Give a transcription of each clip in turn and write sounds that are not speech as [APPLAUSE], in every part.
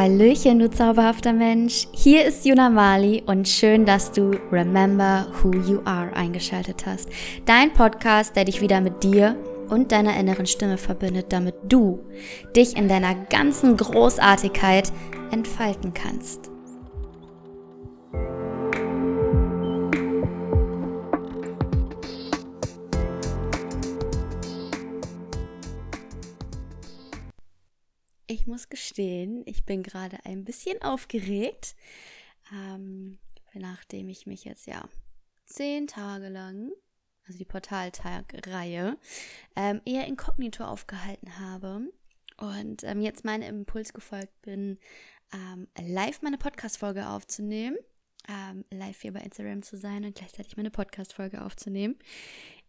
Hallöchen, du zauberhafter Mensch. Hier ist Juna Mali und schön, dass du Remember Who You Are eingeschaltet hast. Dein Podcast, der dich wieder mit dir und deiner inneren Stimme verbindet, damit du dich in deiner ganzen Großartigkeit entfalten kannst. Muss gestehen, ich bin gerade ein bisschen aufgeregt, ähm, nachdem ich mich jetzt ja zehn Tage lang, also die Portaltag-Reihe, ähm, eher inkognito aufgehalten habe und ähm, jetzt meinem Impuls gefolgt bin, ähm, live meine Podcast-Folge aufzunehmen, ähm, live hier bei Instagram zu sein und gleichzeitig meine Podcast-Folge aufzunehmen.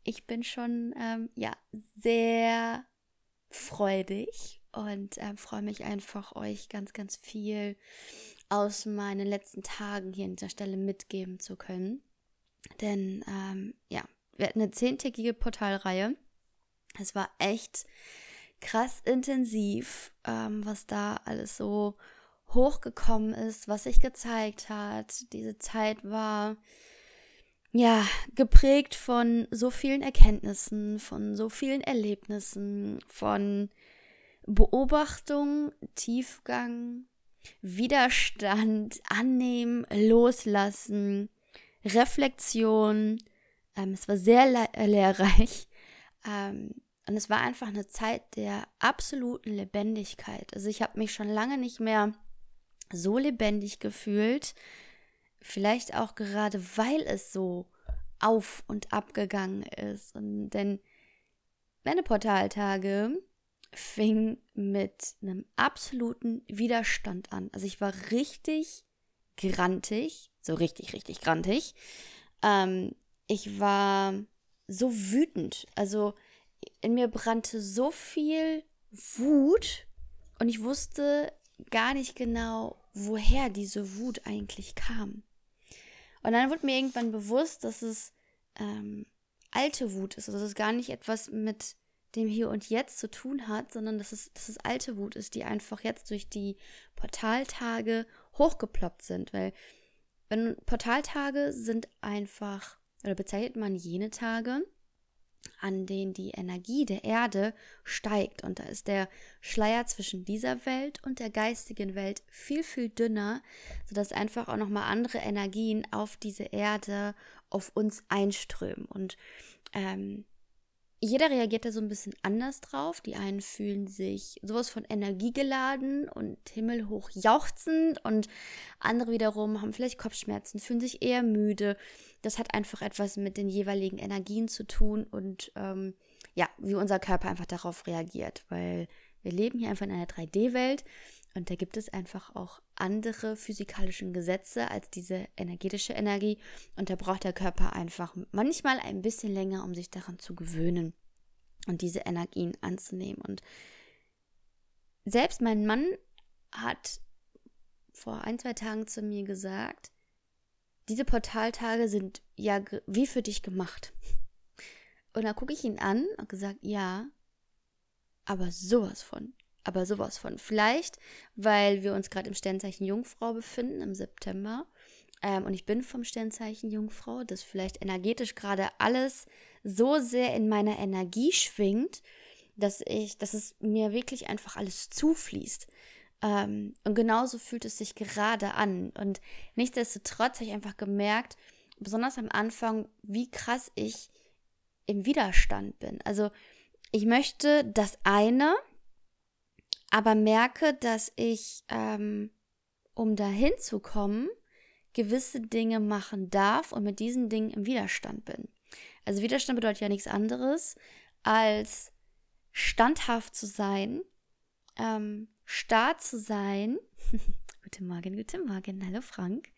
Ich bin schon, ähm, ja, sehr freudig und äh, freue mich einfach, euch ganz, ganz viel aus meinen letzten Tagen hier an dieser Stelle mitgeben zu können. Denn ähm, ja, wir hatten eine zehntägige Portalreihe. Es war echt krass intensiv, ähm, was da alles so hochgekommen ist, was sich gezeigt hat. Diese Zeit war ja geprägt von so vielen Erkenntnissen, von so vielen Erlebnissen, von Beobachtung, Tiefgang, Widerstand, Annehmen, Loslassen, Reflexion. Ähm, es war sehr le äh, lehrreich. Ähm, und es war einfach eine Zeit der absoluten Lebendigkeit. Also ich habe mich schon lange nicht mehr so lebendig gefühlt. Vielleicht auch gerade, weil es so auf und ab gegangen ist. Und denn meine Portaltage fing mit einem absoluten Widerstand an. Also ich war richtig grantig, so richtig, richtig grantig. Ähm, ich war so wütend. Also in mir brannte so viel Wut und ich wusste gar nicht genau, woher diese Wut eigentlich kam. Und dann wurde mir irgendwann bewusst, dass es ähm, alte Wut ist. Also dass es gar nicht etwas mit dem Hier und Jetzt zu tun hat, sondern dass es, dass es alte Wut ist, die einfach jetzt durch die Portaltage hochgeploppt sind. Weil wenn Portaltage sind einfach, oder bezeichnet man jene Tage, an denen die Energie der Erde steigt. Und da ist der Schleier zwischen dieser Welt und der geistigen Welt viel, viel dünner, sodass einfach auch nochmal andere Energien auf diese Erde, auf uns einströmen. Und ähm, jeder reagiert da so ein bisschen anders drauf. Die einen fühlen sich sowas von Energie geladen und himmelhoch jauchzend und andere wiederum haben vielleicht Kopfschmerzen, fühlen sich eher müde. Das hat einfach etwas mit den jeweiligen Energien zu tun und ähm, ja, wie unser Körper einfach darauf reagiert, weil wir leben hier einfach in einer 3D-Welt und da gibt es einfach auch andere physikalische Gesetze als diese energetische Energie. Und da braucht der Körper einfach manchmal ein bisschen länger, um sich daran zu gewöhnen und diese Energien anzunehmen. Und selbst mein Mann hat vor ein, zwei Tagen zu mir gesagt, diese Portaltage sind ja wie für dich gemacht. Und da gucke ich ihn an und gesagt, ja, aber sowas von aber sowas von. Vielleicht, weil wir uns gerade im Sternzeichen Jungfrau befinden im September. Ähm, und ich bin vom Sternzeichen Jungfrau, dass vielleicht energetisch gerade alles so sehr in meiner Energie schwingt, dass ich, dass es mir wirklich einfach alles zufließt. Ähm, und genauso fühlt es sich gerade an. Und nichtsdestotrotz habe ich einfach gemerkt, besonders am Anfang, wie krass ich im Widerstand bin. Also ich möchte das eine, aber merke, dass ich, ähm, um dahin zu kommen, gewisse Dinge machen darf und mit diesen Dingen im Widerstand bin. Also Widerstand bedeutet ja nichts anderes, als standhaft zu sein, ähm, stark zu sein. [LAUGHS] guten Morgen, guten Morgen, hallo Frank.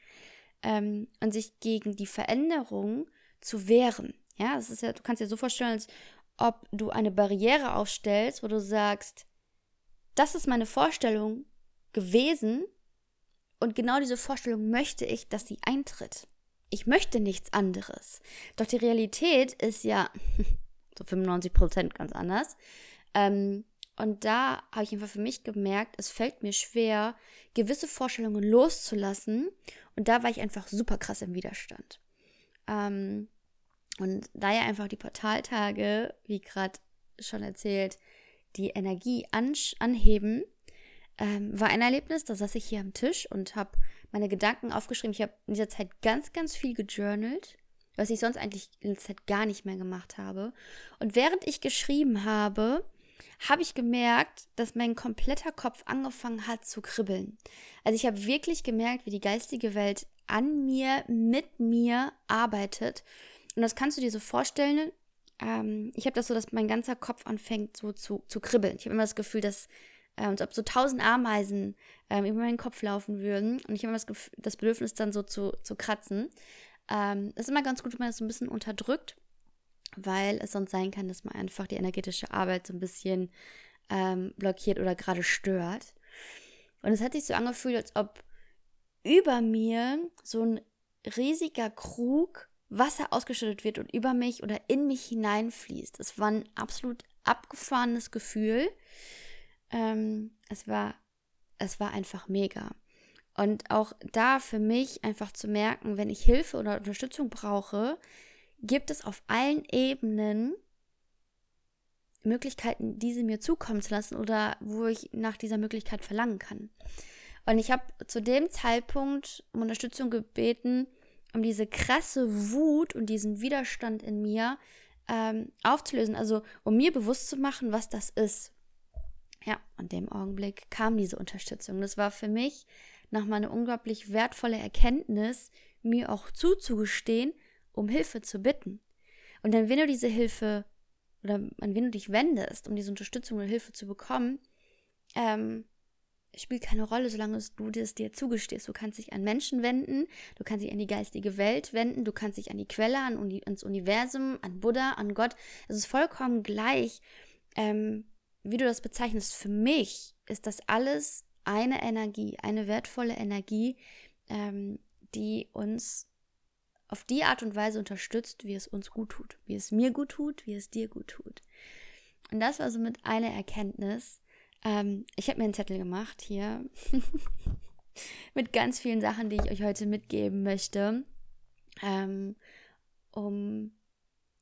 Ähm, und sich gegen die Veränderung zu wehren. Ja, das ist ja, du kannst dir so vorstellen, als ob du eine Barriere aufstellst, wo du sagst, das ist meine Vorstellung gewesen und genau diese Vorstellung möchte ich, dass sie eintritt. Ich möchte nichts anderes. Doch die Realität ist ja [LAUGHS] so 95 Prozent ganz anders. Ähm, Und da habe ich einfach für mich gemerkt, es fällt mir schwer, gewisse Vorstellungen loszulassen. Und da war ich einfach super krass im Widerstand. Ähm, und da ja einfach die Portaltage, wie gerade schon erzählt, die Energie anheben, ähm, war ein Erlebnis. Da saß ich hier am Tisch und habe meine Gedanken aufgeschrieben. Ich habe in dieser Zeit ganz, ganz viel gejournalt, was ich sonst eigentlich in der Zeit gar nicht mehr gemacht habe. Und während ich geschrieben habe, habe ich gemerkt, dass mein kompletter Kopf angefangen hat zu kribbeln. Also ich habe wirklich gemerkt, wie die geistige Welt an mir, mit mir arbeitet. Und das kannst du dir so vorstellen. Ähm, ich habe das so, dass mein ganzer Kopf anfängt so zu, zu kribbeln. Ich habe immer das Gefühl, dass äh, als ob so tausend Ameisen ähm, über meinen Kopf laufen würden. Und ich habe immer das, Gefühl, das Bedürfnis, dann so zu, zu kratzen. Ähm, ist immer ganz gut, wenn man das so ein bisschen unterdrückt weil es sonst sein kann, dass man einfach die energetische Arbeit so ein bisschen ähm, blockiert oder gerade stört. Und es hat sich so angefühlt, als ob über mir so ein riesiger Krug Wasser ausgeschüttet wird und über mich oder in mich hineinfließt. Es war ein absolut abgefahrenes Gefühl. Ähm, es war, es war einfach mega. Und auch da für mich einfach zu merken, wenn ich Hilfe oder Unterstützung brauche, gibt es auf allen Ebenen Möglichkeiten, diese mir zukommen zu lassen oder wo ich nach dieser Möglichkeit verlangen kann. Und ich habe zu dem Zeitpunkt um Unterstützung gebeten, um diese krasse Wut und diesen Widerstand in mir ähm, aufzulösen. Also um mir bewusst zu machen, was das ist. Ja, in dem Augenblick kam diese Unterstützung. Das war für mich nochmal eine unglaublich wertvolle Erkenntnis, mir auch zuzugestehen, um Hilfe zu bitten. Und dann, wenn du diese Hilfe oder an wen du dich wendest, um diese Unterstützung oder Hilfe zu bekommen, ähm, spielt keine Rolle, solange du es dir zugestehst. Du kannst dich an Menschen wenden, du kannst dich an die geistige Welt wenden, du kannst dich an die Quelle, an Uni ans Universum, an Buddha, an Gott. Es ist vollkommen gleich, ähm, wie du das bezeichnest. Für mich ist das alles eine Energie, eine wertvolle Energie, ähm, die uns auf die Art und Weise unterstützt, wie es uns gut tut, wie es mir gut tut, wie es dir gut tut. Und das war somit eine Erkenntnis. Ähm, ich habe mir einen Zettel gemacht hier [LAUGHS] mit ganz vielen Sachen, die ich euch heute mitgeben möchte, ähm, um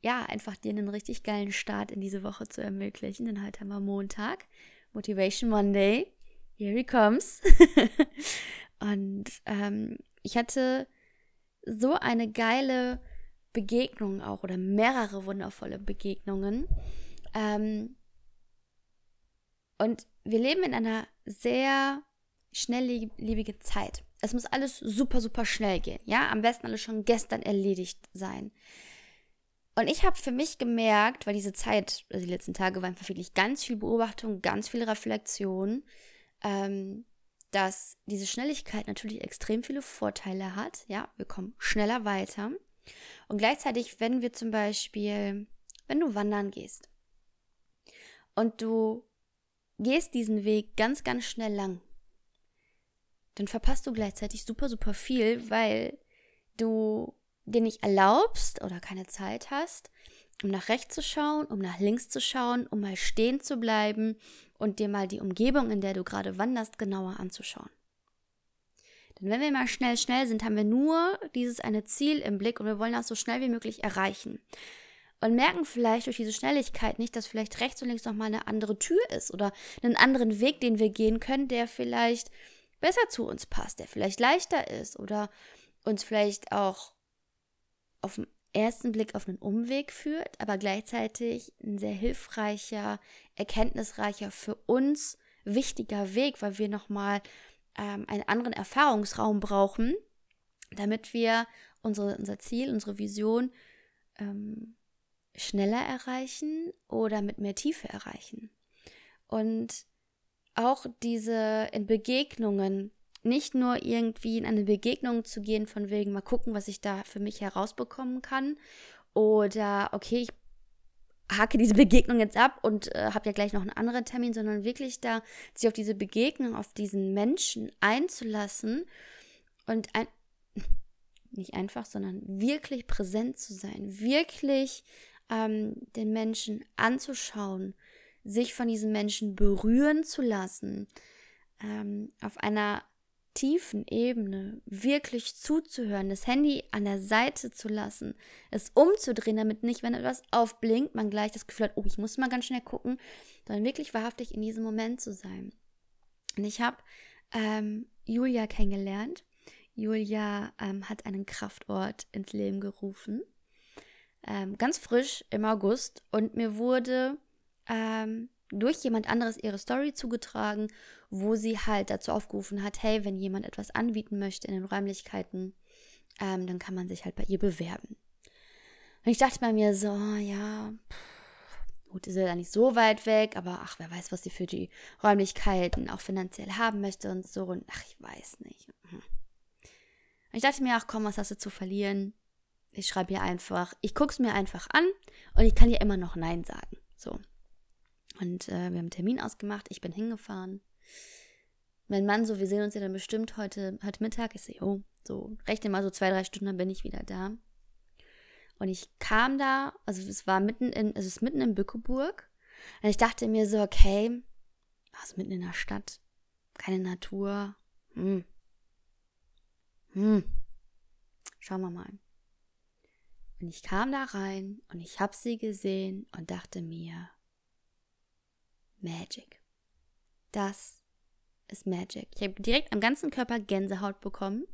ja einfach dir einen richtig geilen Start in diese Woche zu ermöglichen. Denn heute haben wir Montag, Motivation Monday. Here he comes. [LAUGHS] und ähm, ich hatte so eine geile Begegnung auch oder mehrere wundervolle Begegnungen. Ähm, und wir leben in einer sehr schnelllebigen Zeit. Es muss alles super, super schnell gehen. Ja, am besten alles schon gestern erledigt sein. Und ich habe für mich gemerkt, weil diese Zeit, also die letzten Tage, war einfach wirklich ganz viel Beobachtung, ganz viel Reflexion. Ähm, dass diese Schnelligkeit natürlich extrem viele Vorteile hat. Ja, wir kommen schneller weiter. Und gleichzeitig, wenn wir zum Beispiel, wenn du wandern gehst und du gehst diesen Weg ganz, ganz schnell lang, dann verpasst du gleichzeitig super, super viel, weil du dir nicht erlaubst oder keine Zeit hast, um nach rechts zu schauen, um nach links zu schauen, um mal stehen zu bleiben und dir mal die Umgebung, in der du gerade wanderst, genauer anzuschauen. Denn wenn wir mal schnell, schnell sind, haben wir nur dieses eine Ziel im Blick und wir wollen das so schnell wie möglich erreichen. Und merken vielleicht durch diese Schnelligkeit nicht, dass vielleicht rechts und links nochmal eine andere Tür ist oder einen anderen Weg, den wir gehen können, der vielleicht besser zu uns passt, der vielleicht leichter ist oder uns vielleicht auch auf dem ersten Blick auf einen Umweg führt, aber gleichzeitig ein sehr hilfreicher, erkenntnisreicher, für uns wichtiger Weg, weil wir nochmal ähm, einen anderen Erfahrungsraum brauchen, damit wir unsere, unser Ziel, unsere Vision ähm, schneller erreichen oder mit mehr Tiefe erreichen. Und auch diese in Begegnungen nicht nur irgendwie in eine Begegnung zu gehen, von wegen mal gucken, was ich da für mich herausbekommen kann. Oder okay, ich hake diese Begegnung jetzt ab und äh, habe ja gleich noch einen anderen Termin, sondern wirklich da sich auf diese Begegnung, auf diesen Menschen einzulassen und ein, nicht einfach, sondern wirklich präsent zu sein, wirklich ähm, den Menschen anzuschauen, sich von diesen Menschen berühren zu lassen, ähm, auf einer tiefen Ebene wirklich zuzuhören, das Handy an der Seite zu lassen, es umzudrehen, damit nicht, wenn etwas aufblinkt, man gleich das Gefühl hat, oh, ich muss mal ganz schnell gucken, sondern wirklich wahrhaftig in diesem Moment zu sein. Und ich habe ähm, Julia kennengelernt. Julia ähm, hat einen Kraftort ins Leben gerufen, ähm, ganz frisch im August, und mir wurde ähm, durch jemand anderes ihre Story zugetragen, wo sie halt dazu aufgerufen hat, hey, wenn jemand etwas anbieten möchte in den Räumlichkeiten, ähm, dann kann man sich halt bei ihr bewerben. Und ich dachte bei mir so, ja, gut, ist ja nicht so weit weg, aber ach, wer weiß, was sie für die Räumlichkeiten auch finanziell haben möchte und so. Und ach, ich weiß nicht. Hm. Und ich dachte mir, ach komm, was hast du zu verlieren? Ich schreibe ihr einfach, ich gucke es mir einfach an und ich kann ihr immer noch Nein sagen. So. Und äh, wir haben einen Termin ausgemacht, ich bin hingefahren. Mein Mann so, wir sehen uns ja dann bestimmt heute, heute Mittag. Ich so, oh, so, rechne mal so zwei, drei Stunden, dann bin ich wieder da. Und ich kam da, also es war mitten in, es ist mitten in Bückeburg. Und ich dachte mir so, okay, also mitten in der Stadt, keine Natur. Hm. Hm. Schauen wir mal. Und ich kam da rein und ich habe sie gesehen und dachte mir, Magic. Das ist Magic. Ich habe direkt am ganzen Körper Gänsehaut bekommen.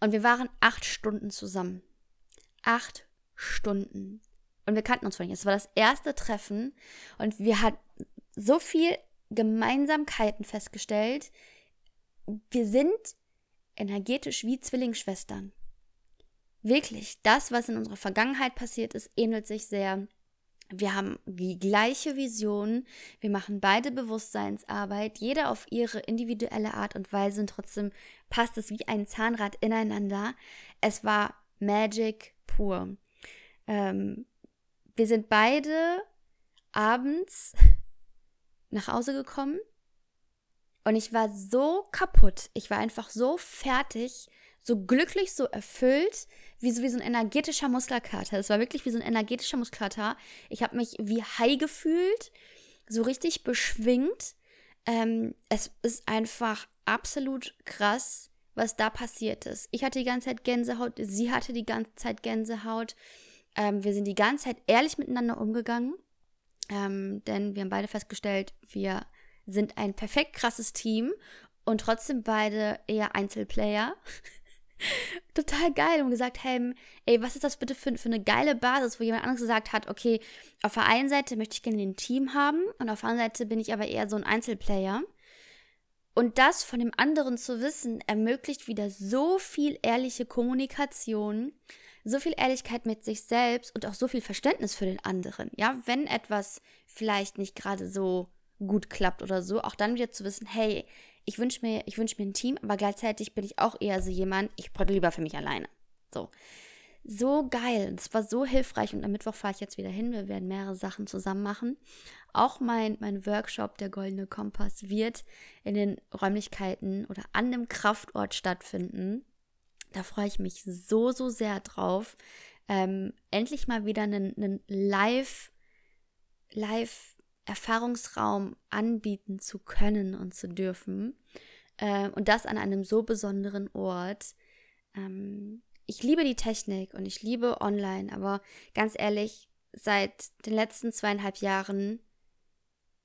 Und wir waren acht Stunden zusammen. Acht Stunden. Und wir kannten uns vorhin. Es war das erste Treffen und wir hatten so viel Gemeinsamkeiten festgestellt. Wir sind energetisch wie Zwillingsschwestern. Wirklich, das, was in unserer Vergangenheit passiert ist, ähnelt sich sehr wir haben die gleiche Vision. Wir machen beide Bewusstseinsarbeit, jeder auf ihre individuelle Art und Weise und trotzdem passt es wie ein Zahnrad ineinander. Es war Magic pur. Ähm, wir sind beide abends [LAUGHS] nach Hause gekommen und ich war so kaputt. Ich war einfach so fertig, so glücklich, so erfüllt, wie so, wie so ein energetischer Muskelkater. Es war wirklich wie so ein energetischer Muskelkater. Ich habe mich wie high gefühlt, so richtig beschwingt. Ähm, es ist einfach absolut krass, was da passiert ist. Ich hatte die ganze Zeit Gänsehaut, sie hatte die ganze Zeit Gänsehaut. Ähm, wir sind die ganze Zeit ehrlich miteinander umgegangen, ähm, denn wir haben beide festgestellt, wir sind ein perfekt krasses Team und trotzdem beide eher Einzelplayer. [LAUGHS] total geil und gesagt, hey, ey, was ist das bitte für, für eine geile Basis, wo jemand anderes gesagt hat, okay, auf der einen Seite möchte ich gerne ein Team haben und auf der anderen Seite bin ich aber eher so ein Einzelplayer. Und das von dem anderen zu wissen, ermöglicht wieder so viel ehrliche Kommunikation, so viel Ehrlichkeit mit sich selbst und auch so viel Verständnis für den anderen. Ja, wenn etwas vielleicht nicht gerade so gut klappt oder so, auch dann wieder zu wissen, hey, ich wünsche mir, wünsch mir ein Team, aber gleichzeitig bin ich auch eher so jemand, ich brauche lieber für mich alleine. So. So geil. Es war so hilfreich und am Mittwoch fahre ich jetzt wieder hin. Wir werden mehrere Sachen zusammen machen. Auch mein, mein Workshop, der Goldene Kompass, wird in den Räumlichkeiten oder an dem Kraftort stattfinden. Da freue ich mich so, so sehr drauf. Ähm, endlich mal wieder einen, einen Live, Live Erfahrungsraum anbieten zu können und zu dürfen. Äh, und das an einem so besonderen Ort. Ähm, ich liebe die Technik und ich liebe online, aber ganz ehrlich, seit den letzten zweieinhalb Jahren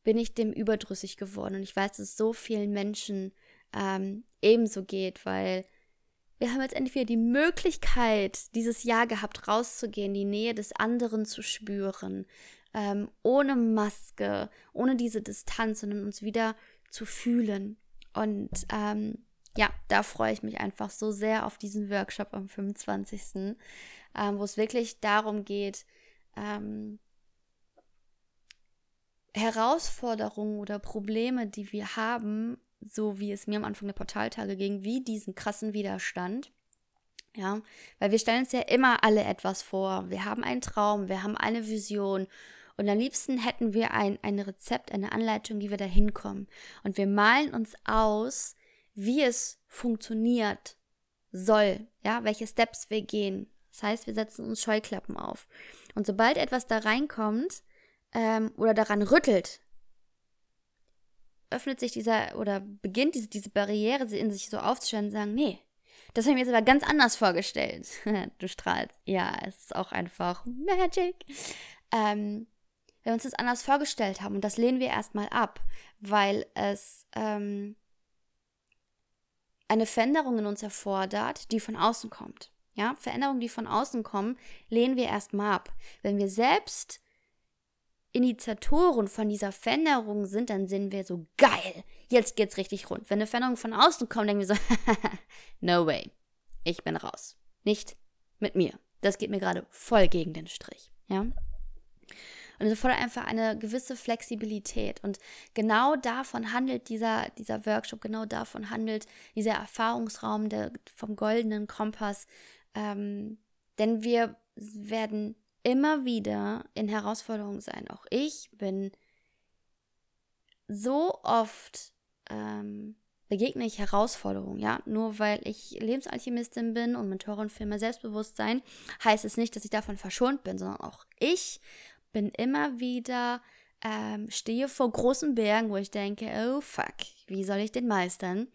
bin ich dem überdrüssig geworden und ich weiß, dass es so vielen Menschen ähm, ebenso geht, weil wir haben jetzt endlich wieder die Möglichkeit, dieses Jahr gehabt, rauszugehen, die Nähe des anderen zu spüren, ähm, ohne Maske, ohne diese Distanz, sondern uns wieder zu fühlen. Und ähm, ja, da freue ich mich einfach so sehr auf diesen Workshop am 25., ähm, wo es wirklich darum geht, ähm, Herausforderungen oder Probleme, die wir haben, so wie es mir am Anfang der Portaltage ging, wie diesen krassen Widerstand. Ja, weil wir stellen uns ja immer alle etwas vor. Wir haben einen Traum, wir haben eine Vision und am liebsten hätten wir ein, ein Rezept, eine Anleitung, wie wir da hinkommen. Und wir malen uns aus, wie es funktioniert soll, ja, welche Steps wir gehen. Das heißt, wir setzen uns Scheuklappen auf. Und sobald etwas da reinkommt, ähm, oder daran rüttelt, öffnet sich dieser oder beginnt diese, diese Barriere in sich so aufzustellen und sagen, nee, das habe ich mir jetzt aber ganz anders vorgestellt. [LAUGHS] du strahlst. Ja, es ist auch einfach Magic. Ähm, wenn wir uns das anders vorgestellt haben und das lehnen wir erstmal ab, weil es ähm, eine Veränderung in uns erfordert, die von außen kommt. Ja, Veränderungen, die von außen kommen, lehnen wir erstmal ab. Wenn wir selbst Initiatoren von dieser Veränderung sind, dann sind wir so geil. Jetzt geht's richtig rund. Wenn eine Veränderung von außen kommt, denken wir so, [LAUGHS] no way. Ich bin raus. Nicht mit mir. Das geht mir gerade voll gegen den Strich. Ja. Und es erfordert einfach eine gewisse Flexibilität. Und genau davon handelt dieser, dieser Workshop, genau davon handelt dieser Erfahrungsraum der, vom goldenen Kompass. Ähm, denn wir werden immer wieder in Herausforderungen sein. Auch ich bin so oft ähm, begegne ich Herausforderungen, ja. Nur weil ich Lebensalchemistin bin und Mentorin für mehr Selbstbewusstsein, heißt es nicht, dass ich davon verschont bin, sondern auch ich bin immer wieder, ähm, stehe vor großen Bergen, wo ich denke, oh fuck, wie soll ich den meistern?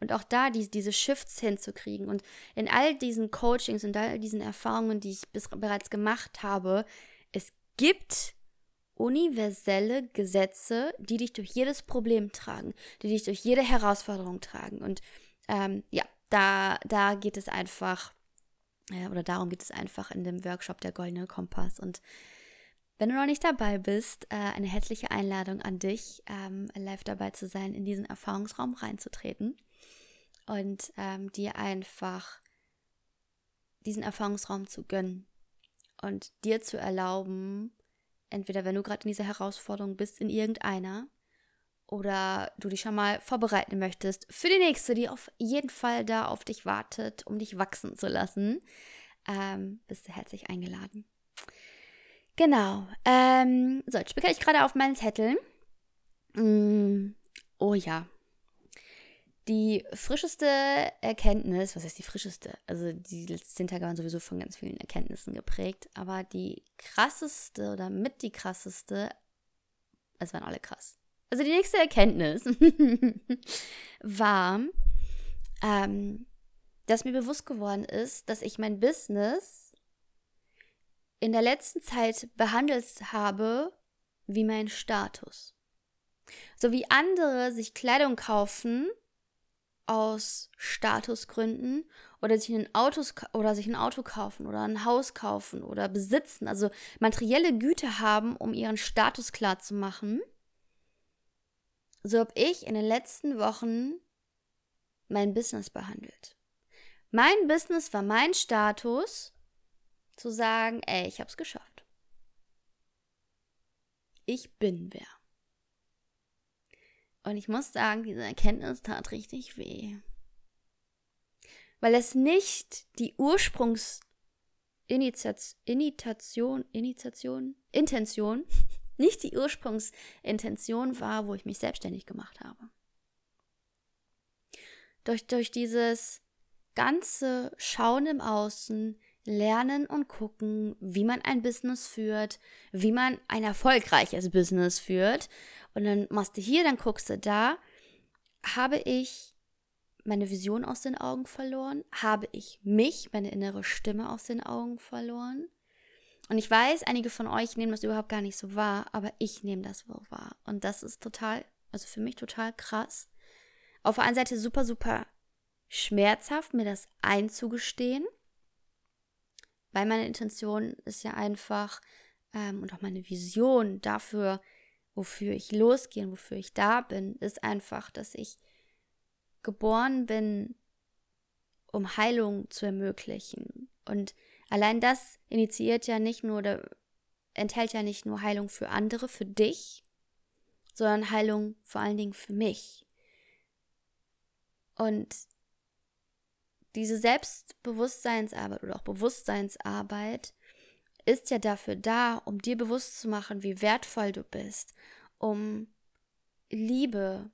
Und auch da die, diese Shifts hinzukriegen. Und in all diesen Coachings und all diesen Erfahrungen, die ich bis, bereits gemacht habe, es gibt universelle Gesetze, die dich durch jedes Problem tragen, die dich durch jede Herausforderung tragen. Und ähm, ja, da, da geht es einfach, äh, oder darum geht es einfach in dem Workshop der Goldene Kompass. Und wenn du noch nicht dabei bist, äh, eine herzliche Einladung an dich, ähm, live dabei zu sein, in diesen Erfahrungsraum reinzutreten und ähm, dir einfach diesen Erfahrungsraum zu gönnen und dir zu erlauben, entweder wenn du gerade in dieser Herausforderung bist, in irgendeiner, oder du dich schon mal vorbereiten möchtest für die nächste, die auf jeden Fall da auf dich wartet, um dich wachsen zu lassen, ähm, bist du herzlich eingeladen. Genau. Ähm, so, jetzt spicke ich gerade auf meinen Zettel. Mm, oh ja. Die frischeste Erkenntnis, was heißt die frischeste? Also die letzten Tage waren sowieso von ganz vielen Erkenntnissen geprägt, aber die krasseste oder mit die krasseste, es waren alle krass. Also die nächste Erkenntnis [LAUGHS] war, ähm, dass mir bewusst geworden ist, dass ich mein Business in der letzten Zeit behandelt habe wie mein Status. So wie andere sich Kleidung kaufen aus Statusgründen oder sich ein Autos oder sich ein Auto kaufen oder ein Haus kaufen oder besitzen, also materielle Güter haben, um ihren Status klar zu machen. So habe ich in den letzten Wochen mein Business behandelt. Mein Business war mein Status zu sagen, ey, ich hab's geschafft. Ich bin wer. Und ich muss sagen, diese Erkenntnis tat richtig weh. Weil es nicht die Ursprungsinitiation, Initiation, Intention, [LAUGHS] nicht die Ursprungsintention war, wo ich mich selbstständig gemacht habe. Durch, durch dieses ganze Schauen im Außen, lernen und gucken, wie man ein Business führt, wie man ein erfolgreiches Business führt. Und dann machst du hier, dann guckst du da. Habe ich meine Vision aus den Augen verloren? Habe ich mich, meine innere Stimme aus den Augen verloren? Und ich weiß, einige von euch nehmen das überhaupt gar nicht so wahr, aber ich nehme das wohl wahr. Und das ist total, also für mich total krass. Auf der einen Seite super, super schmerzhaft, mir das einzugestehen weil meine Intention ist ja einfach ähm, und auch meine Vision dafür, wofür ich losgehe und wofür ich da bin, ist einfach, dass ich geboren bin, um Heilung zu ermöglichen. Und allein das initiiert ja nicht nur oder enthält ja nicht nur Heilung für andere, für dich, sondern Heilung vor allen Dingen für mich. Und diese Selbstbewusstseinsarbeit oder auch Bewusstseinsarbeit ist ja dafür da, um dir bewusst zu machen, wie wertvoll du bist, um Liebe,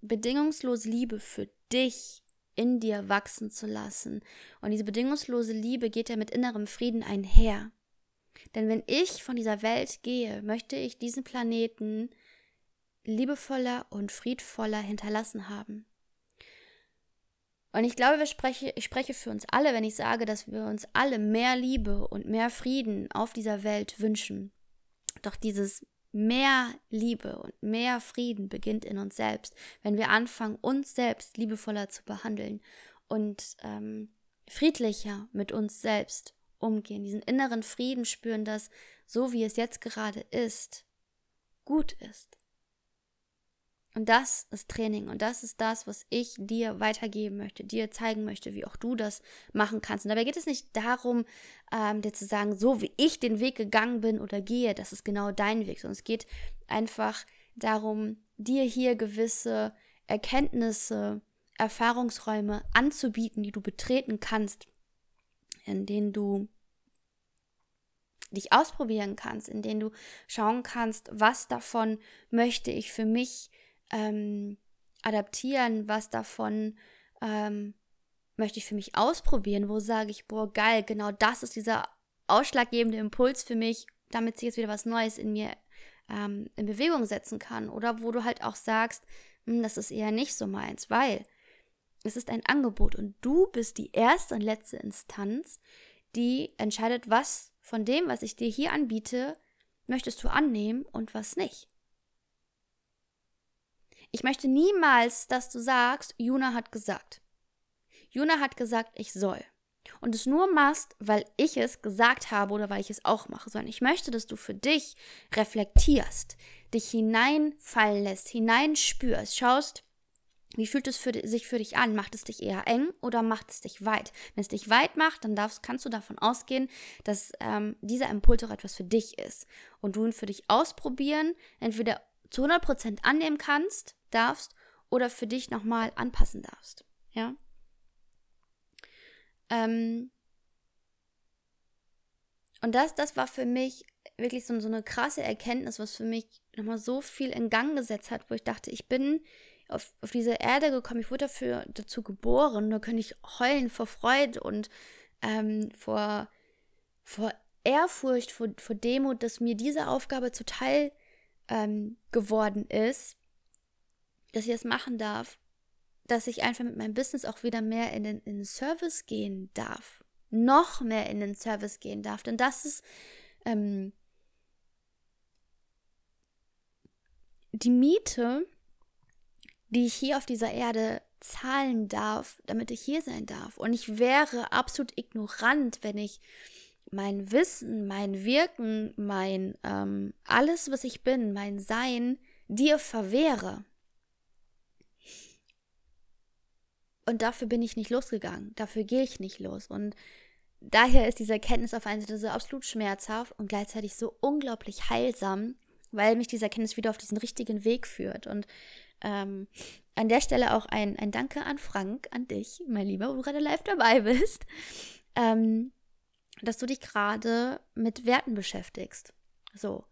bedingungslose Liebe für dich in dir wachsen zu lassen. Und diese bedingungslose Liebe geht ja mit innerem Frieden einher. Denn wenn ich von dieser Welt gehe, möchte ich diesen Planeten liebevoller und friedvoller hinterlassen haben. Und ich glaube, spreche, ich spreche für uns alle, wenn ich sage, dass wir uns alle mehr Liebe und mehr Frieden auf dieser Welt wünschen. Doch dieses mehr Liebe und mehr Frieden beginnt in uns selbst, wenn wir anfangen, uns selbst liebevoller zu behandeln und ähm, friedlicher mit uns selbst umgehen, diesen inneren Frieden spüren, dass so wie es jetzt gerade ist, gut ist. Und das ist Training und das ist das, was ich dir weitergeben möchte, dir zeigen möchte, wie auch du das machen kannst. Und dabei geht es nicht darum, ähm, dir zu sagen, so wie ich den Weg gegangen bin oder gehe, das ist genau dein Weg, sondern es geht einfach darum, dir hier gewisse Erkenntnisse, Erfahrungsräume anzubieten, die du betreten kannst, in denen du dich ausprobieren kannst, in denen du schauen kannst, was davon möchte ich für mich ähm, adaptieren, was davon ähm, möchte ich für mich ausprobieren, wo sage ich, boah, geil, genau das ist dieser ausschlaggebende Impuls für mich, damit sich jetzt wieder was Neues in mir ähm, in Bewegung setzen kann. Oder wo du halt auch sagst, hm, das ist eher nicht so meins, weil es ist ein Angebot und du bist die erste und letzte Instanz, die entscheidet, was von dem, was ich dir hier anbiete, möchtest du annehmen und was nicht. Ich möchte niemals, dass du sagst, Juna hat gesagt. Juna hat gesagt, ich soll. Und es nur machst, weil ich es gesagt habe oder weil ich es auch mache, sondern ich möchte, dass du für dich reflektierst, dich hineinfallen lässt, hineinspürst, schaust, wie fühlt es für, sich für dich an? Macht es dich eher eng oder macht es dich weit? Wenn es dich weit macht, dann darfst, kannst du davon ausgehen, dass ähm, dieser Impuls auch etwas für dich ist. Und du ihn für dich ausprobieren, entweder zu 100% annehmen kannst darfst oder für dich nochmal anpassen darfst. Ja. Ähm und das, das war für mich wirklich so, so eine krasse Erkenntnis, was für mich nochmal so viel in Gang gesetzt hat, wo ich dachte, ich bin auf, auf diese Erde gekommen, ich wurde dafür dazu geboren, da könnte ich heulen vor Freude und ähm, vor, vor Ehrfurcht, vor, vor Demut, dass mir diese Aufgabe zuteil ähm, geworden ist, dass ich das machen darf, dass ich einfach mit meinem Business auch wieder mehr in den, in den Service gehen darf. Noch mehr in den Service gehen darf. Denn das ist ähm, die Miete, die ich hier auf dieser Erde zahlen darf, damit ich hier sein darf. Und ich wäre absolut ignorant, wenn ich mein Wissen, mein Wirken, mein ähm, alles, was ich bin, mein Sein dir verwehre. Und dafür bin ich nicht losgegangen. Dafür gehe ich nicht los. Und daher ist diese Erkenntnis auf einer Seite so absolut schmerzhaft und gleichzeitig so unglaublich heilsam, weil mich diese Erkenntnis wieder auf diesen richtigen Weg führt. Und ähm, an der Stelle auch ein, ein Danke an Frank, an dich, mein Lieber, wo du gerade live dabei bist, ähm, dass du dich gerade mit Werten beschäftigst. So.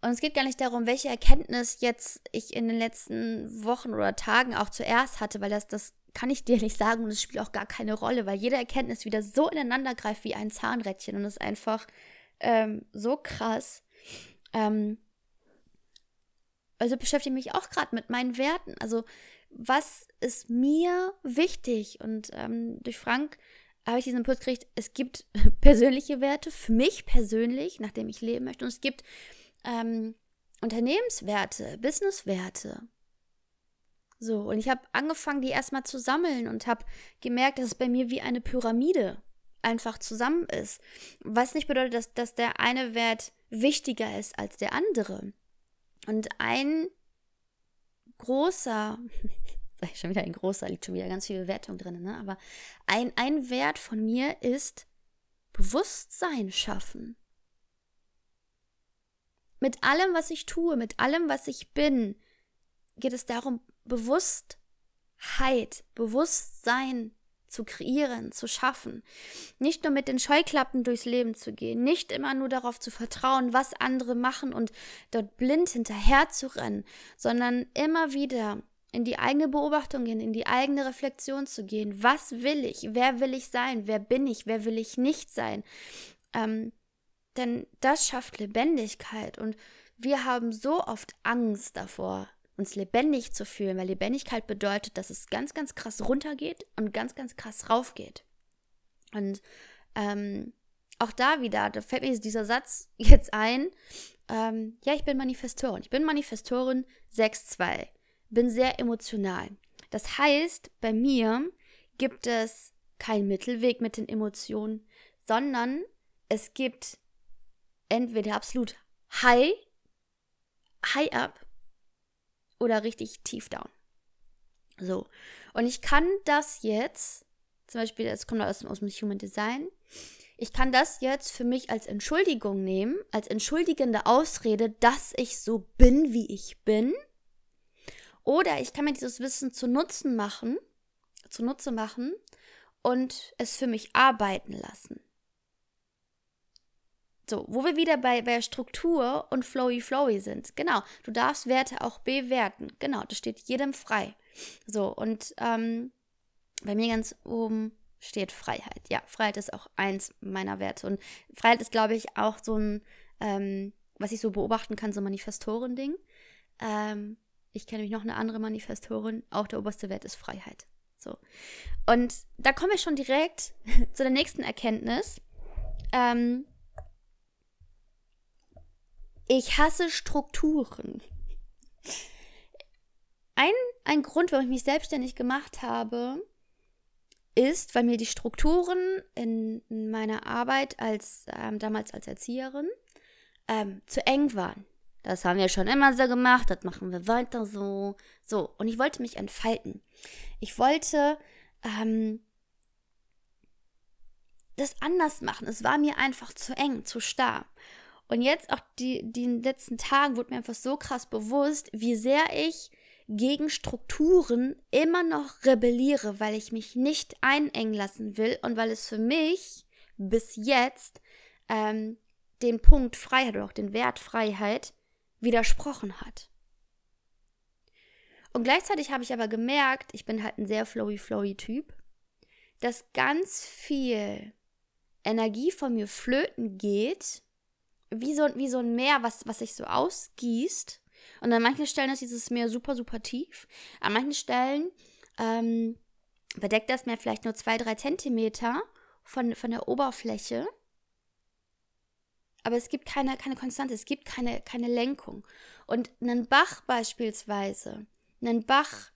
Und es geht gar nicht darum, welche Erkenntnis jetzt ich in den letzten Wochen oder Tagen auch zuerst hatte, weil das, das kann ich [LAUGHS] dir nicht sagen und es spielt auch gar keine Rolle, weil jede Erkenntnis wieder so ineinander greift wie ein Zahnrädchen und ist einfach ähm, so krass. Ähm, also beschäftige ich mich auch gerade mit meinen Werten. Also was ist mir wichtig? Und ähm, durch Frank habe ich diesen Impuls gekriegt, es gibt [LAUGHS] persönliche Werte für mich persönlich, nachdem ich leben möchte. Und es gibt ähm, Unternehmenswerte, Businesswerte. So, und ich habe angefangen, die erstmal zu sammeln und habe gemerkt, dass es bei mir wie eine Pyramide einfach zusammen ist. Was nicht bedeutet, dass, dass der eine Wert wichtiger ist als der andere. Und ein großer, [LAUGHS] schon wieder ein großer, liegt schon wieder ganz viel Bewertung drin, ne? aber ein, ein Wert von mir ist Bewusstsein schaffen mit allem, was ich tue, mit allem, was ich bin, geht es darum, Bewusstheit, Bewusstsein zu kreieren, zu schaffen. Nicht nur mit den Scheuklappen durchs Leben zu gehen, nicht immer nur darauf zu vertrauen, was andere machen und dort blind hinterher zu rennen, sondern immer wieder in die eigene Beobachtung gehen, in die eigene Reflexion zu gehen. Was will ich? Wer will ich sein? Wer bin ich? Wer will ich nicht sein? Ähm, denn das schafft Lebendigkeit und wir haben so oft Angst davor, uns lebendig zu fühlen, weil Lebendigkeit bedeutet, dass es ganz, ganz krass runtergeht und ganz, ganz krass raufgeht. Und ähm, auch da wieder, da fällt mir dieser Satz jetzt ein. Ähm, ja, ich bin Manifestorin. Ich bin Manifestorin 6.2. Bin sehr emotional. Das heißt, bei mir gibt es keinen Mittelweg mit den Emotionen, sondern es gibt entweder absolut high, high up oder richtig tief down. So. Und ich kann das jetzt, zum Beispiel, das kommt aus, aus dem Human Design, ich kann das jetzt für mich als Entschuldigung nehmen, als entschuldigende Ausrede, dass ich so bin, wie ich bin. Oder ich kann mir dieses Wissen zu Nutzen machen, zunutze machen und es für mich arbeiten lassen. So, wo wir wieder bei, bei Struktur und flowy flowy sind. Genau, du darfst Werte auch bewerten. Genau, das steht jedem frei. So, und ähm, bei mir ganz oben steht Freiheit. Ja, Freiheit ist auch eins meiner Werte. Und Freiheit ist, glaube ich, auch so ein, ähm, was ich so beobachten kann, so ein Manifestoren-Ding. Ähm, ich kenne nämlich noch eine andere Manifestorin. Auch der oberste Wert ist Freiheit. So. Und da kommen wir schon direkt [LAUGHS] zu der nächsten Erkenntnis. Ähm, ich hasse Strukturen. Ein, ein Grund, warum ich mich selbstständig gemacht habe, ist, weil mir die Strukturen in, in meiner Arbeit als ähm, damals als Erzieherin ähm, zu eng waren. Das haben wir schon immer so gemacht, das machen wir weiter so. So, und ich wollte mich entfalten. Ich wollte ähm, das anders machen. Es war mir einfach zu eng, zu starr. Und jetzt auch die, die letzten Tagen wurde mir einfach so krass bewusst, wie sehr ich gegen Strukturen immer noch rebelliere, weil ich mich nicht einengen lassen will und weil es für mich bis jetzt ähm, den Punkt Freiheit oder auch den Wert Freiheit widersprochen hat. Und gleichzeitig habe ich aber gemerkt, ich bin halt ein sehr flowy-flowy Typ, dass ganz viel Energie von mir flöten geht, wie so, wie so ein Meer, was, was sich so ausgießt. Und an manchen Stellen ist dieses Meer super, super tief. An manchen Stellen ähm, bedeckt das Meer vielleicht nur zwei, drei Zentimeter von, von der Oberfläche. Aber es gibt keine, keine Konstante, es gibt keine, keine Lenkung. Und ein Bach beispielsweise, ein Bach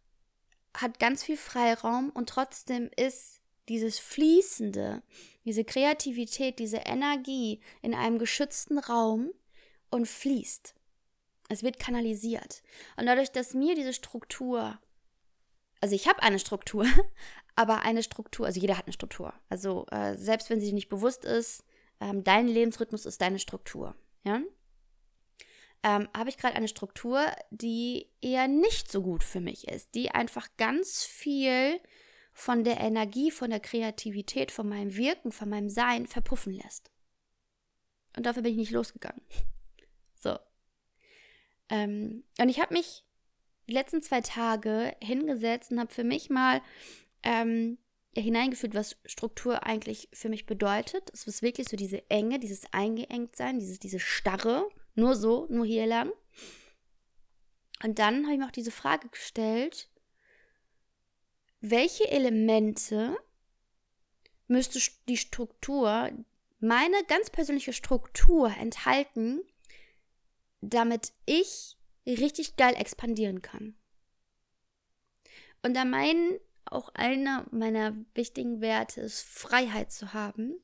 hat ganz viel Freiraum und trotzdem ist dieses Fließende, diese Kreativität, diese Energie in einem geschützten Raum und fließt. Es wird kanalisiert. Und dadurch, dass mir diese Struktur, also ich habe eine Struktur, [LAUGHS] aber eine Struktur, also jeder hat eine Struktur. Also äh, selbst wenn sie nicht bewusst ist, ähm, dein Lebensrhythmus ist deine Struktur. Ja? Ähm, habe ich gerade eine Struktur, die eher nicht so gut für mich ist, die einfach ganz viel von der Energie, von der Kreativität, von meinem Wirken, von meinem Sein verpuffen lässt. Und dafür bin ich nicht losgegangen. [LAUGHS] So. Ähm, und ich habe mich die letzten zwei Tage hingesetzt und habe für mich mal ähm, ja, hineingeführt, was Struktur eigentlich für mich bedeutet. Es ist wirklich so diese Enge, dieses Eingeengtsein, dieses, diese Starre, nur so, nur hier lang. Und dann habe ich mir auch diese Frage gestellt, welche Elemente müsste die Struktur, meine ganz persönliche Struktur enthalten, damit ich richtig geil expandieren kann. Und da meinen auch einer meiner wichtigen Werte ist, Freiheit zu haben,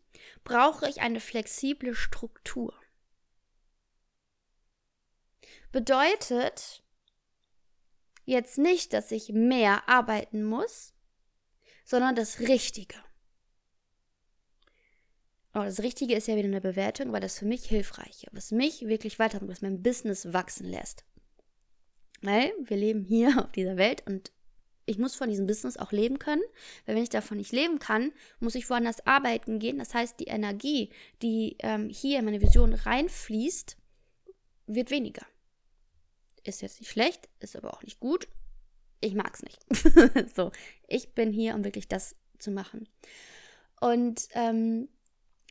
brauche ich eine flexible Struktur. Bedeutet, jetzt nicht, dass ich mehr arbeiten muss, sondern das Richtige. Aber das Richtige ist ja wieder eine Bewertung, weil das für mich hilfreiche, was mich wirklich weiterbringt, was mein Business wachsen lässt. Weil wir leben hier [LAUGHS] auf dieser Welt und ich muss von diesem Business auch leben können, weil wenn ich davon nicht leben kann, muss ich woanders arbeiten gehen. Das heißt, die Energie, die ähm, hier in meine Vision reinfließt, wird weniger. Ist jetzt nicht schlecht, ist aber auch nicht gut. Ich mag es nicht. [LAUGHS] so, ich bin hier, um wirklich das zu machen. Und ähm,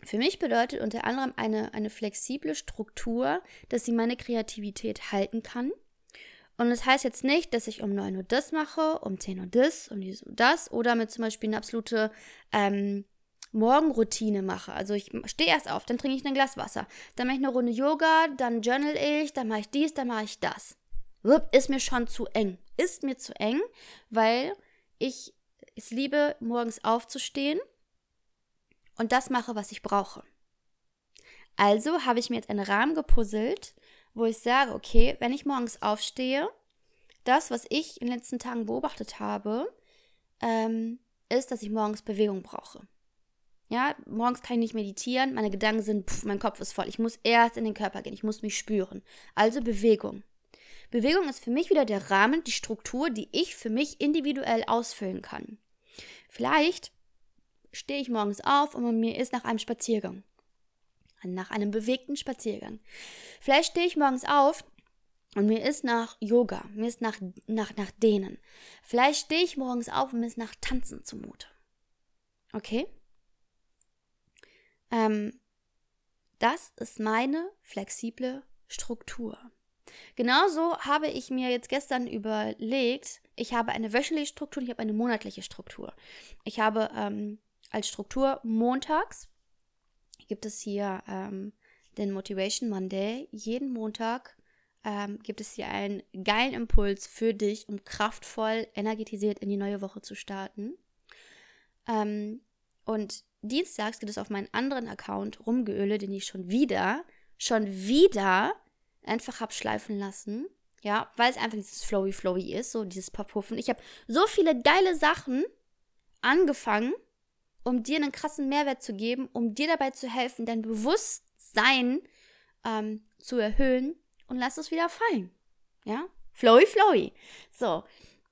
Für mich bedeutet unter anderem eine, eine flexible Struktur, dass sie meine Kreativität halten kann. Und das heißt jetzt nicht, dass ich um 9 Uhr das mache, um 10 Uhr das, um das oder mit zum Beispiel eine absolute ähm, Morgenroutine mache. Also ich stehe erst auf, dann trinke ich ein Glas Wasser, dann mache ich eine Runde Yoga, dann journal ich, dann mache ich dies, dann mache ich das. Ist mir schon zu eng. Ist mir zu eng, weil ich es liebe, morgens aufzustehen und das mache, was ich brauche. Also habe ich mir jetzt einen Rahmen gepuzzelt, wo ich sage, okay, wenn ich morgens aufstehe, das, was ich in den letzten Tagen beobachtet habe, ähm, ist, dass ich morgens Bewegung brauche. Ja, morgens kann ich nicht meditieren, meine Gedanken sind, pff, mein Kopf ist voll. Ich muss erst in den Körper gehen, ich muss mich spüren. Also Bewegung. Bewegung ist für mich wieder der Rahmen, die Struktur, die ich für mich individuell ausfüllen kann. Vielleicht stehe ich morgens auf und mir ist nach einem Spaziergang. Nach einem bewegten Spaziergang. Vielleicht stehe ich morgens auf und mir ist nach Yoga, mir ist nach, nach, nach Dehnen. Vielleicht stehe ich morgens auf und mir ist nach Tanzen zumute. Okay? Ähm, das ist meine flexible Struktur. Genauso habe ich mir jetzt gestern überlegt, ich habe eine wöchentliche Struktur und ich habe eine monatliche Struktur. Ich habe ähm, als Struktur montags gibt es hier ähm, den Motivation Monday. Jeden Montag ähm, gibt es hier einen geilen Impuls für dich, um kraftvoll, energetisiert in die neue Woche zu starten. Ähm, und dienstags gibt es auf meinen anderen Account Rumgeöle, den ich schon wieder, schon wieder einfach habe schleifen lassen. Ja, weil es einfach dieses Flowy Flowy ist, so dieses Verpuffen. Ich habe so viele geile Sachen angefangen, um dir einen krassen Mehrwert zu geben, um dir dabei zu helfen, dein Bewusstsein ähm, zu erhöhen und lass es wieder fallen. Ja, flowy flowy. So,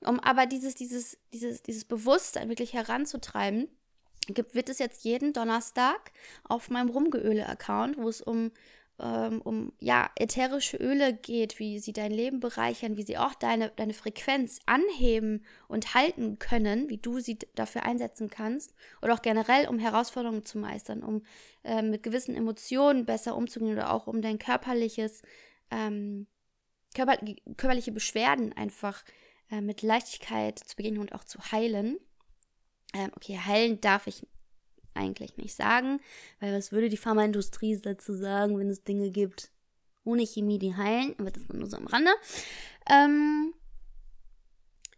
um aber dieses, dieses, dieses, dieses Bewusstsein wirklich heranzutreiben, gibt, wird es jetzt jeden Donnerstag auf meinem Rumgeöle-Account, wo es um ähm, um ja, ätherische Öle geht, wie sie dein Leben bereichern, wie sie auch deine, deine Frequenz anheben und halten können, wie du sie dafür einsetzen kannst, oder auch generell, um Herausforderungen zu meistern, um äh, mit gewissen Emotionen besser umzugehen oder auch um dein körperliches, ähm, körper, körperliche Beschwerden einfach äh, mit Leichtigkeit zu begegnen und auch zu heilen. Ähm, okay, heilen darf ich eigentlich nicht sagen, weil was würde die Pharmaindustrie dazu sagen, wenn es Dinge gibt ohne Chemie, die heilen? Aber das nur so am Rande. Ähm,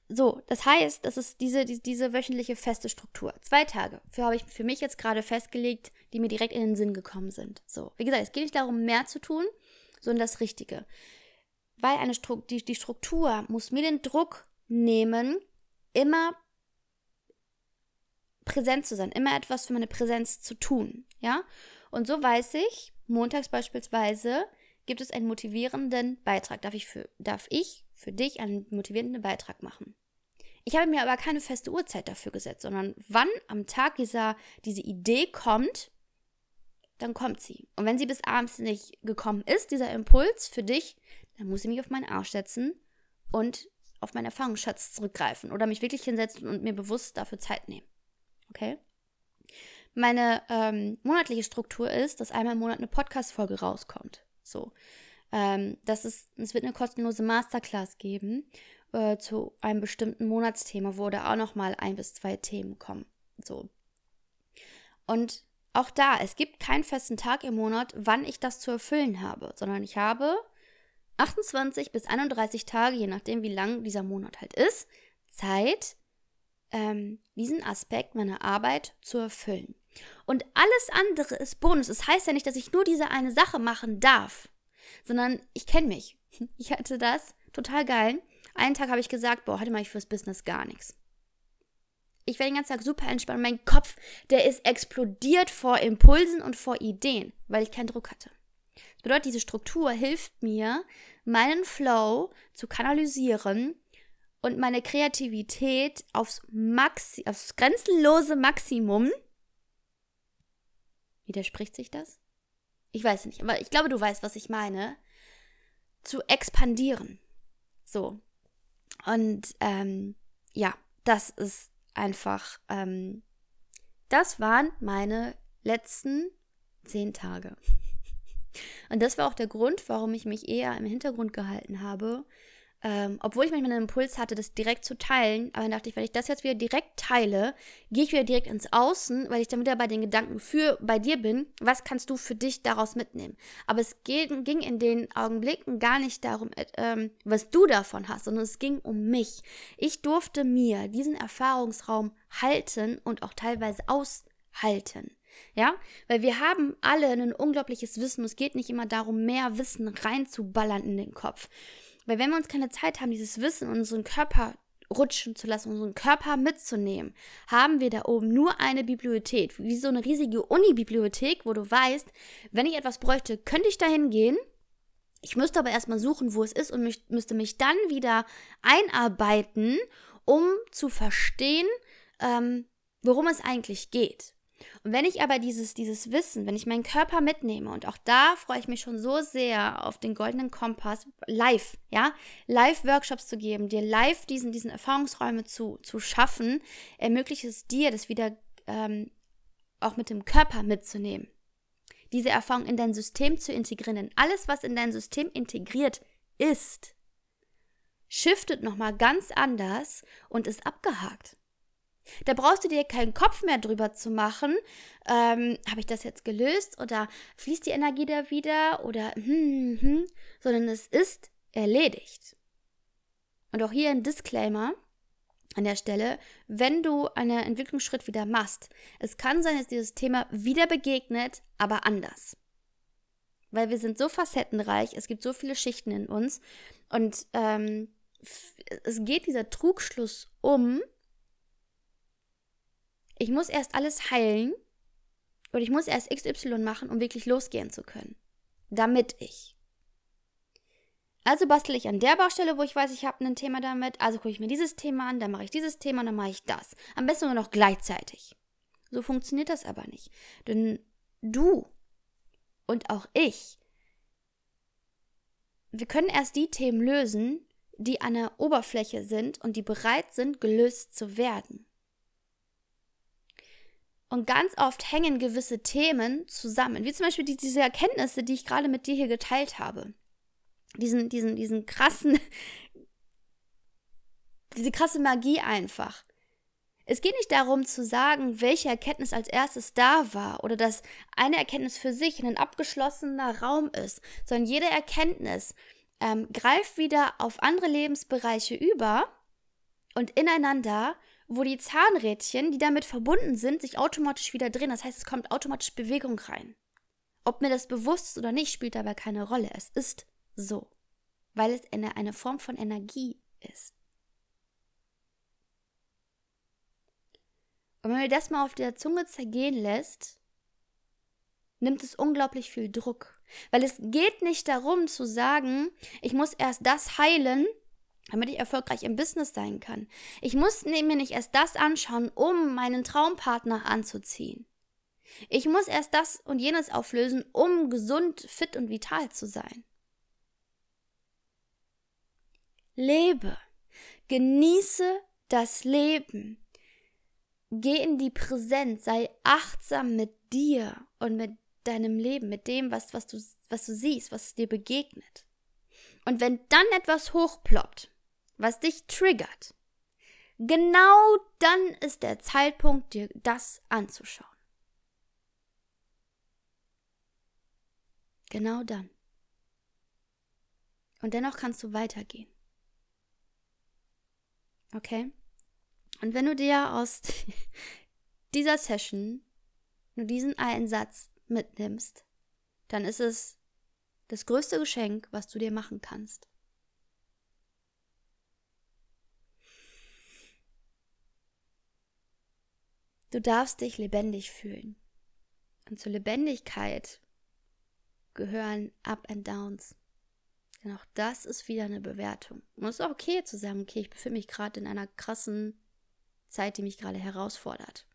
so, das heißt, das ist diese, die, diese wöchentliche feste Struktur. Zwei Tage. Für habe ich für mich jetzt gerade festgelegt, die mir direkt in den Sinn gekommen sind. So, wie gesagt, es geht nicht darum, mehr zu tun, sondern das Richtige. Weil eine Stru die, die Struktur muss mir den Druck nehmen, immer präsent zu sein, immer etwas für meine Präsenz zu tun, ja? Und so weiß ich, montags beispielsweise gibt es einen motivierenden Beitrag. Darf ich für, darf ich für dich einen motivierenden Beitrag machen? Ich habe mir aber keine feste Uhrzeit dafür gesetzt, sondern wann am Tag dieser, diese Idee kommt, dann kommt sie. Und wenn sie bis abends nicht gekommen ist, dieser Impuls für dich, dann muss ich mich auf meinen Arsch setzen und auf meinen Erfahrungsschatz zurückgreifen oder mich wirklich hinsetzen und mir bewusst dafür Zeit nehmen. Okay? Meine ähm, monatliche Struktur ist, dass einmal im Monat eine Podcast-Folge rauskommt. So. Ähm, das ist, es wird eine kostenlose Masterclass geben äh, zu einem bestimmten Monatsthema, wo da auch nochmal ein bis zwei Themen kommen. So. Und auch da, es gibt keinen festen Tag im Monat, wann ich das zu erfüllen habe, sondern ich habe 28 bis 31 Tage, je nachdem, wie lang dieser Monat halt ist, Zeit, ähm, diesen Aspekt meiner Arbeit zu erfüllen. Und alles andere ist Bonus. Es das heißt ja nicht, dass ich nur diese eine Sache machen darf, sondern ich kenne mich. [LAUGHS] Ich hatte das total geil. Einen Tag habe ich gesagt, boah, heute mache ich fürs Business gar nichts. Ich war den ganzen Tag super entspannt. Mein Kopf, der ist explodiert vor Impulsen und vor Ideen, weil ich keinen Druck hatte. Das bedeutet, diese Struktur hilft mir, meinen Flow zu kanalisieren und meine Kreativität aufs, Maxi aufs grenzenlose Maximum. Widerspricht sich das? Ich weiß nicht, aber ich glaube, du weißt, was ich meine. Zu expandieren. So. Und ähm, ja, das ist einfach, ähm, das waren meine letzten zehn Tage. [LAUGHS] Und das war auch der Grund, warum ich mich eher im Hintergrund gehalten habe, ähm, obwohl ich manchmal einen Impuls hatte, das direkt zu teilen, aber dann dachte ich, wenn ich das jetzt wieder direkt teile, gehe ich wieder direkt ins Außen, weil ich dann wieder bei den Gedanken für bei dir bin, was kannst du für dich daraus mitnehmen? Aber es ging, ging in den Augenblicken gar nicht darum, äh, was du davon hast, sondern es ging um mich. Ich durfte mir diesen Erfahrungsraum halten und auch teilweise aushalten. Ja, weil wir haben alle ein unglaubliches Wissen. Es geht nicht immer darum, mehr Wissen reinzuballern in den Kopf. Weil wenn wir uns keine Zeit haben, dieses Wissen in unseren Körper rutschen zu lassen, unseren Körper mitzunehmen, haben wir da oben nur eine Bibliothek, wie so eine riesige Uni-Bibliothek, wo du weißt, wenn ich etwas bräuchte, könnte ich da hingehen. Ich müsste aber erstmal suchen, wo es ist und mich, müsste mich dann wieder einarbeiten, um zu verstehen, ähm, worum es eigentlich geht. Und wenn ich aber dieses, dieses Wissen, wenn ich meinen Körper mitnehme, und auch da freue ich mich schon so sehr auf den goldenen Kompass, live, ja, live-Workshops zu geben, dir live diesen, diesen Erfahrungsräume zu, zu schaffen, ermöglicht es dir, das wieder ähm, auch mit dem Körper mitzunehmen. Diese Erfahrung in dein System zu integrieren. Denn alles, was in dein System integriert ist, shiftet nochmal ganz anders und ist abgehakt. Da brauchst du dir keinen Kopf mehr drüber zu machen. Ähm, Habe ich das jetzt gelöst oder fließt die Energie da wieder oder hm, hm, hm, sondern es ist erledigt. Und auch hier ein Disclaimer an der Stelle, wenn du einen Entwicklungsschritt wieder machst, es kann sein, dass dieses Thema wieder begegnet, aber anders. Weil wir sind so facettenreich, es gibt so viele Schichten in uns und ähm, es geht dieser Trugschluss um, ich muss erst alles heilen oder ich muss erst XY machen, um wirklich losgehen zu können. Damit ich. Also bastel ich an der Baustelle, wo ich weiß, ich habe ein Thema damit. Also gucke ich mir dieses Thema an, dann mache ich dieses Thema und dann mache ich das. Am besten nur noch gleichzeitig. So funktioniert das aber nicht. Denn du und auch ich, wir können erst die Themen lösen, die an der Oberfläche sind und die bereit sind, gelöst zu werden. Und ganz oft hängen gewisse Themen zusammen, wie zum Beispiel die, diese Erkenntnisse, die ich gerade mit dir hier geteilt habe. Diesen, diesen, diesen krassen, [LAUGHS] diese krasse Magie einfach. Es geht nicht darum zu sagen, welche Erkenntnis als erstes da war oder dass eine Erkenntnis für sich ein abgeschlossener Raum ist, sondern jede Erkenntnis ähm, greift wieder auf andere Lebensbereiche über und ineinander wo die Zahnrädchen, die damit verbunden sind, sich automatisch wieder drehen. Das heißt, es kommt automatisch Bewegung rein. Ob mir das bewusst ist oder nicht, spielt dabei keine Rolle. Es ist so, weil es eine, eine Form von Energie ist. Und wenn man das mal auf der Zunge zergehen lässt, nimmt es unglaublich viel Druck. Weil es geht nicht darum zu sagen, ich muss erst das heilen, damit ich erfolgreich im Business sein kann. Ich muss mir nicht erst das anschauen, um meinen Traumpartner anzuziehen. Ich muss erst das und jenes auflösen, um gesund, fit und vital zu sein. Lebe. Genieße das Leben. Geh in die Präsenz, sei achtsam mit dir und mit deinem Leben, mit dem, was, was, du, was du siehst, was dir begegnet. Und wenn dann etwas hochploppt, was dich triggert, genau dann ist der Zeitpunkt, dir das anzuschauen. Genau dann. Und dennoch kannst du weitergehen. Okay? Und wenn du dir aus [LAUGHS] dieser Session nur diesen einen Satz mitnimmst, dann ist es das größte Geschenk, was du dir machen kannst. Du darfst dich lebendig fühlen. Und zur Lebendigkeit gehören Up and Downs. Denn auch das ist wieder eine Bewertung. Und es ist auch okay zu sagen, okay, ich befinde mich gerade in einer krassen Zeit, die mich gerade herausfordert.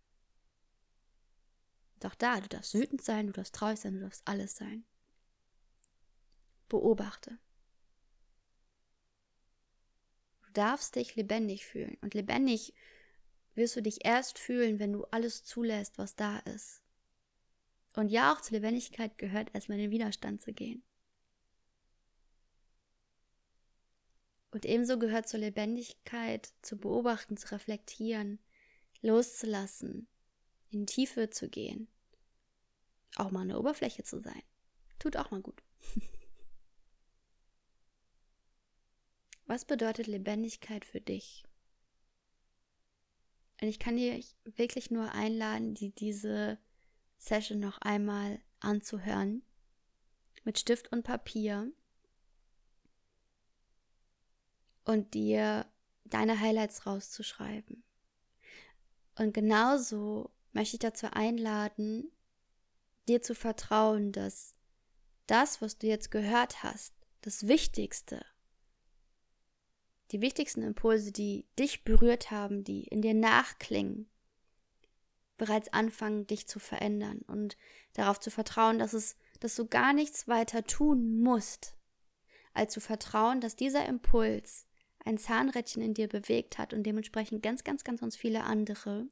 Doch da, du darfst wütend sein, du darfst traurig sein, du darfst alles sein. Beobachte. Du darfst dich lebendig fühlen. Und lebendig wirst du dich erst fühlen, wenn du alles zulässt, was da ist. Und ja, auch zur Lebendigkeit gehört erstmal in den Widerstand zu gehen. Und ebenso gehört zur Lebendigkeit zu beobachten, zu reflektieren, loszulassen, in Tiefe zu gehen. Auch mal eine Oberfläche zu sein. Tut auch mal gut. [LAUGHS] Was bedeutet Lebendigkeit für dich? Und ich kann dir wirklich nur einladen, die diese Session noch einmal anzuhören. Mit Stift und Papier. Und dir deine Highlights rauszuschreiben. Und genauso möchte ich dazu einladen, dir zu vertrauen, dass das, was du jetzt gehört hast, das Wichtigste, die wichtigsten Impulse, die dich berührt haben, die in dir nachklingen, bereits anfangen, dich zu verändern und darauf zu vertrauen, dass es, dass du gar nichts weiter tun musst, als zu vertrauen, dass dieser Impuls ein Zahnrädchen in dir bewegt hat und dementsprechend ganz, ganz, ganz, ganz viele andere.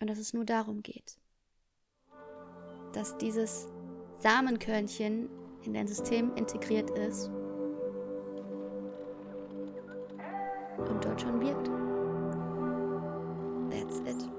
Und dass es nur darum geht, dass dieses Samenkörnchen in dein System integriert ist und dort schon wirkt. That's it.